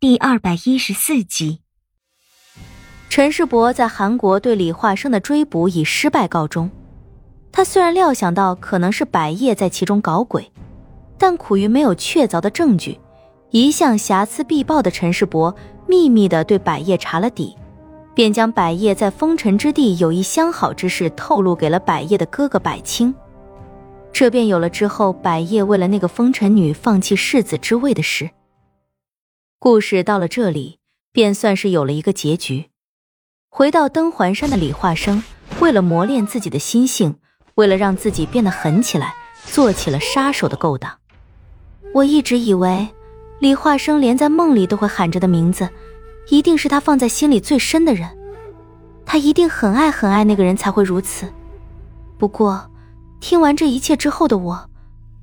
第二百一十四集。陈世伯在韩国对李化生的追捕以失败告终。他虽然料想到可能是百叶在其中搞鬼，但苦于没有确凿的证据，一向瑕疵必报的陈世伯秘密的对百叶查了底，便将百叶在风尘之地有意相好之事透露给了百叶的哥哥百清。这便有了之后百叶为了那个风尘女放弃世子之位的事。故事到了这里，便算是有了一个结局。回到登环山的李化生，为了磨练自己的心性，为了让自己变得狠起来，做起了杀手的勾当。我一直以为，李化生连在梦里都会喊着的名字，一定是他放在心里最深的人。他一定很爱很爱那个人，才会如此。不过。听完这一切之后的我，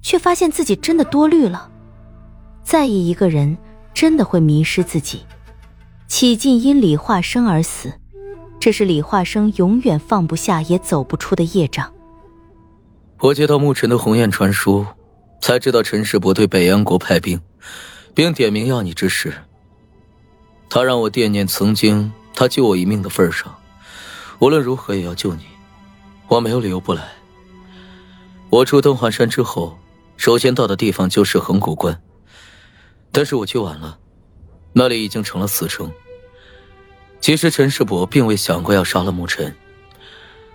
却发现自己真的多虑了。在意一个人，真的会迷失自己。启进因李化生而死，这是李化生永远放不下也走不出的业障。我接到牧尘的鸿雁传书，才知道陈世伯对北安国派兵，并点名要你之事。他让我惦念曾经他救我一命的份上，无论如何也要救你。我没有理由不来。我出登环山之后，首先到的地方就是横古关，但是我去晚了，那里已经成了死城。其实陈世伯并未想过要杀了牧尘，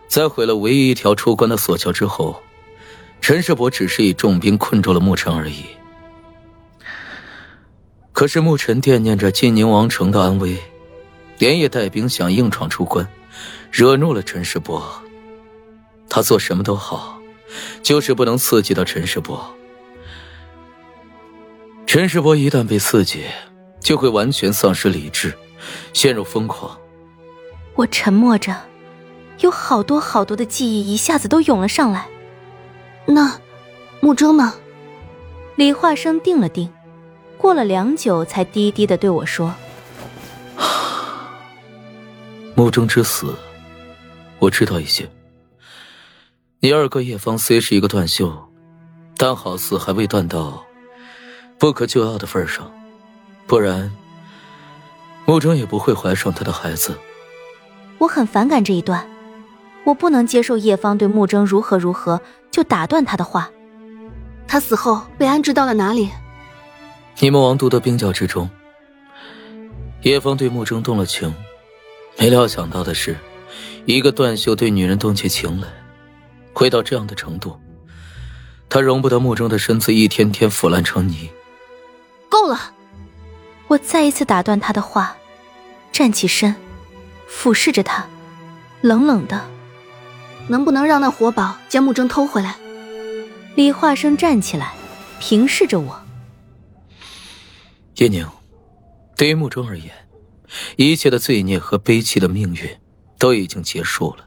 在毁了唯一一条出关的索桥之后，陈世伯只是以重兵困住了牧尘而已。可是牧尘惦念着晋宁王城的安危，连夜带兵想硬闯出关，惹怒了陈世伯。他做什么都好。就是不能刺激到陈世伯。陈世伯一旦被刺激，就会完全丧失理智，陷入疯狂。我沉默着，有好多好多的记忆一下子都涌了上来。那，穆征呢？李化生定了定，过了良久，才低低的对我说：“穆征之死，我知道一些。”你二哥叶芳虽是一个断袖，但好似还未断到不可救药的份上，不然穆征也不会怀上他的孩子。我很反感这一段，我不能接受叶芳对穆征如何如何就打断他的话。他死后被安置到了哪里？你们王都的冰窖之中。叶芳对穆征动了情，没料想到的是，一个断袖对女人动起情来。会到这样的程度，他容不得穆征的身子一天天腐烂成泥。够了！我再一次打断他的话，站起身，俯视着他，冷冷的：“能不能让那活宝将木征偷回来？”李化生站起来，平视着我：“叶宁，对于木征而言，一切的罪孽和悲戚的命运都已经结束了。”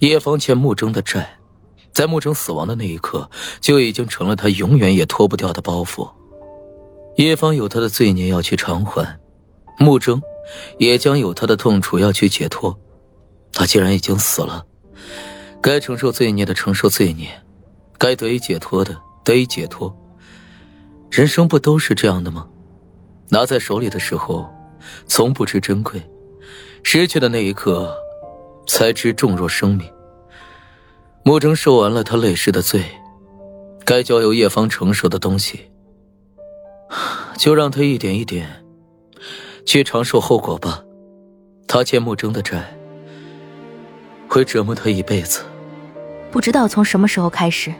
叶芳欠穆征的债，在穆征死亡的那一刻，就已经成了他永远也脱不掉的包袱。叶芳有他的罪孽要去偿还，穆征也将有他的痛楚要去解脱。他既然已经死了，该承受罪孽的承受罪孽，该得以解脱的得以解脱。人生不都是这样的吗？拿在手里的时候，从不知珍贵；失去的那一刻。才知重若生命。穆征受完了他累世的罪，该交由叶芳承受的东西，就让他一点一点去承受后果吧。他欠穆征的债，会折磨他一辈子。不知道从什么时候开始，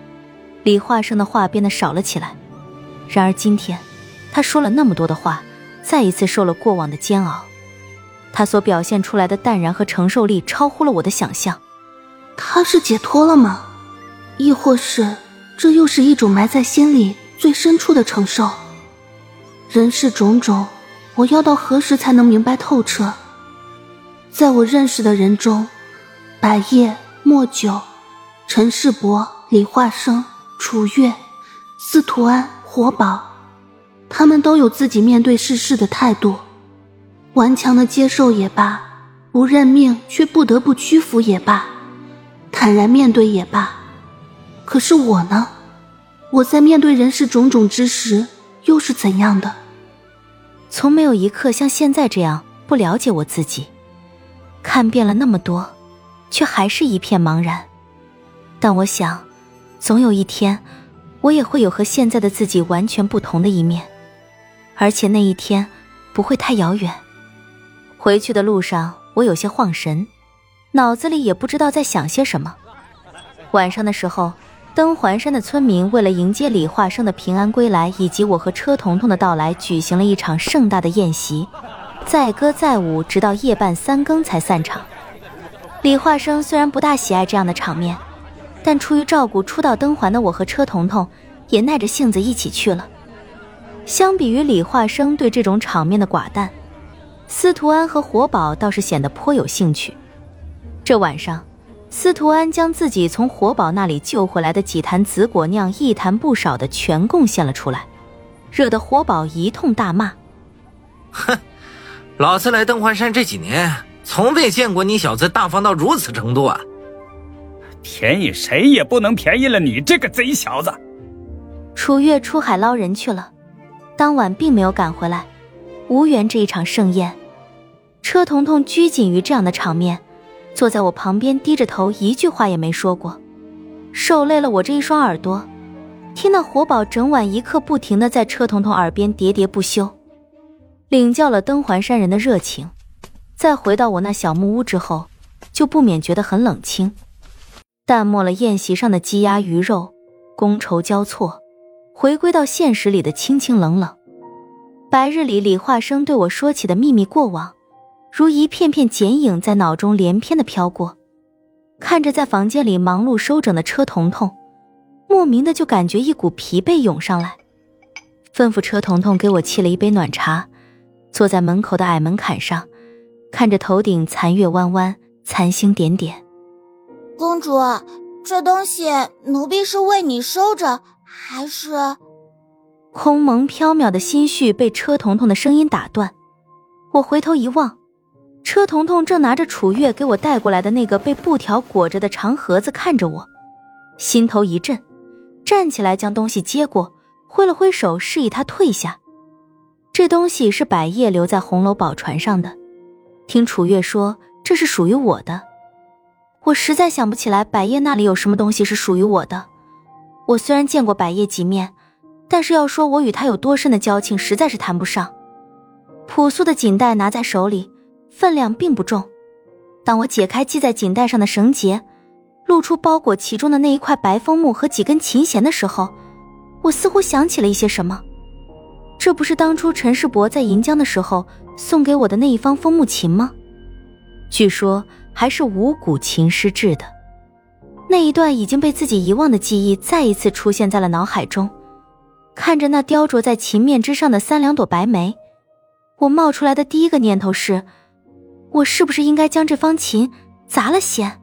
李化生的话变得少了起来。然而今天，他说了那么多的话，再一次受了过往的煎熬。他所表现出来的淡然和承受力超乎了我的想象。他是解脱了吗？亦或是这又是一种埋在心里最深处的承受？人世种种，我要到何时才能明白透彻？在我认识的人中，百叶、莫九、陈世伯、李化生、楚月、司徒安、活宝，他们都有自己面对世事的态度。顽强的接受也罢，不认命却不得不屈服也罢，坦然面对也罢。可是我呢？我在面对人世种种之时，又是怎样的？从没有一刻像现在这样不了解我自己。看遍了那么多，却还是一片茫然。但我想，总有一天，我也会有和现在的自己完全不同的一面，而且那一天不会太遥远。回去的路上，我有些晃神，脑子里也不知道在想些什么。晚上的时候，登环山的村民为了迎接李化生的平安归来，以及我和车彤彤的到来，举行了一场盛大的宴席。载歌载舞，直到夜半三更才散场。李化生虽然不大喜爱这样的场面，但出于照顾初到登环的我和车彤彤，也耐着性子一起去了。相比于李化生对这种场面的寡淡，司徒安和活宝倒是显得颇有兴趣。这晚上，司徒安将自己从活宝那里救回来的几坛紫果酿一坛不少的全贡献了出来，惹得活宝一通大骂：“哼！”老子来登环山这几年，从未见过你小子大方到如此程度啊！便宜谁也不能便宜了你这个贼小子！楚月出海捞人去了，当晚并没有赶回来，无缘这一场盛宴。车彤彤拘谨于这样的场面，坐在我旁边低着头，一句话也没说过，受累了我这一双耳朵，听到活宝整晚一刻不停的在车彤彤耳边喋喋不休。领教了登环山人的热情，再回到我那小木屋之后，就不免觉得很冷清，淡漠了宴席上的鸡鸭鱼肉，觥筹交错，回归到现实里的清清冷冷。白日里李化生对我说起的秘密过往，如一片片剪影在脑中连篇的飘过。看着在房间里忙碌收整的车彤彤，莫名的就感觉一股疲惫涌上来，吩咐车彤彤给我沏了一杯暖茶。坐在门口的矮门槛上，看着头顶残月弯弯，残星点点。公主，这东西奴婢是为你收着，还是？空蒙缥缈的心绪被车彤彤的声音打断。我回头一望，车彤彤正拿着楚月给我带过来的那个被布条裹着的长盒子看着我，心头一震，站起来将东西接过，挥了挥手示意他退下。这东西是百叶留在红楼宝船上的，听楚月说这是属于我的。我实在想不起来百叶那里有什么东西是属于我的。我虽然见过百叶几面，但是要说我与他有多深的交情，实在是谈不上。朴素的锦带拿在手里，分量并不重。当我解开系在锦带上的绳结，露出包裹其中的那一块白枫木和几根琴弦的时候，我似乎想起了一些什么。这不是当初陈世伯在银江的时候送给我的那一方枫木琴吗？据说还是五谷琴师制的。那一段已经被自己遗忘的记忆再一次出现在了脑海中。看着那雕琢在琴面之上的三两朵白梅，我冒出来的第一个念头是：我是不是应该将这方琴砸了先？